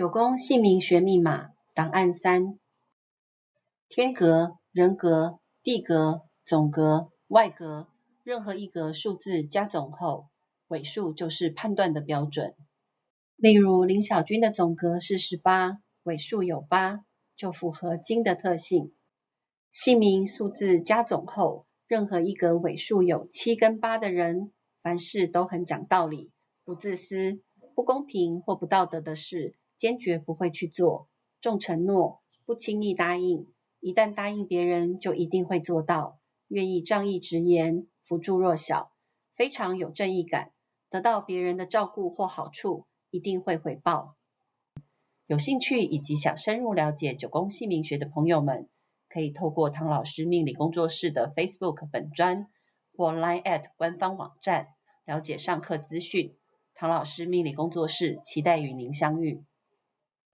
九宫姓名学密码档案三：天格、人格、地格、总格、外格，任何一格数字加总后，尾数就是判断的标准。例如林小军的总格是十八，尾数有八，就符合金的特性。姓名数字加总后，任何一格尾数有七跟八的人，凡事都很讲道理，不自私，不公平或不道德的事，坚决不会去做，重承诺，不轻易答应，一旦答应别人，就一定会做到，愿意仗义直言，扶助弱小，非常有正义感，得到别人的照顾或好处，一定会回报。有兴趣以及想深入了解九宫姓名学的朋友们，可以透过唐老师命理工作室的 Facebook 粉专或 Line@ at 官方网站了解上课资讯。唐老师命理工作室期待与您相遇。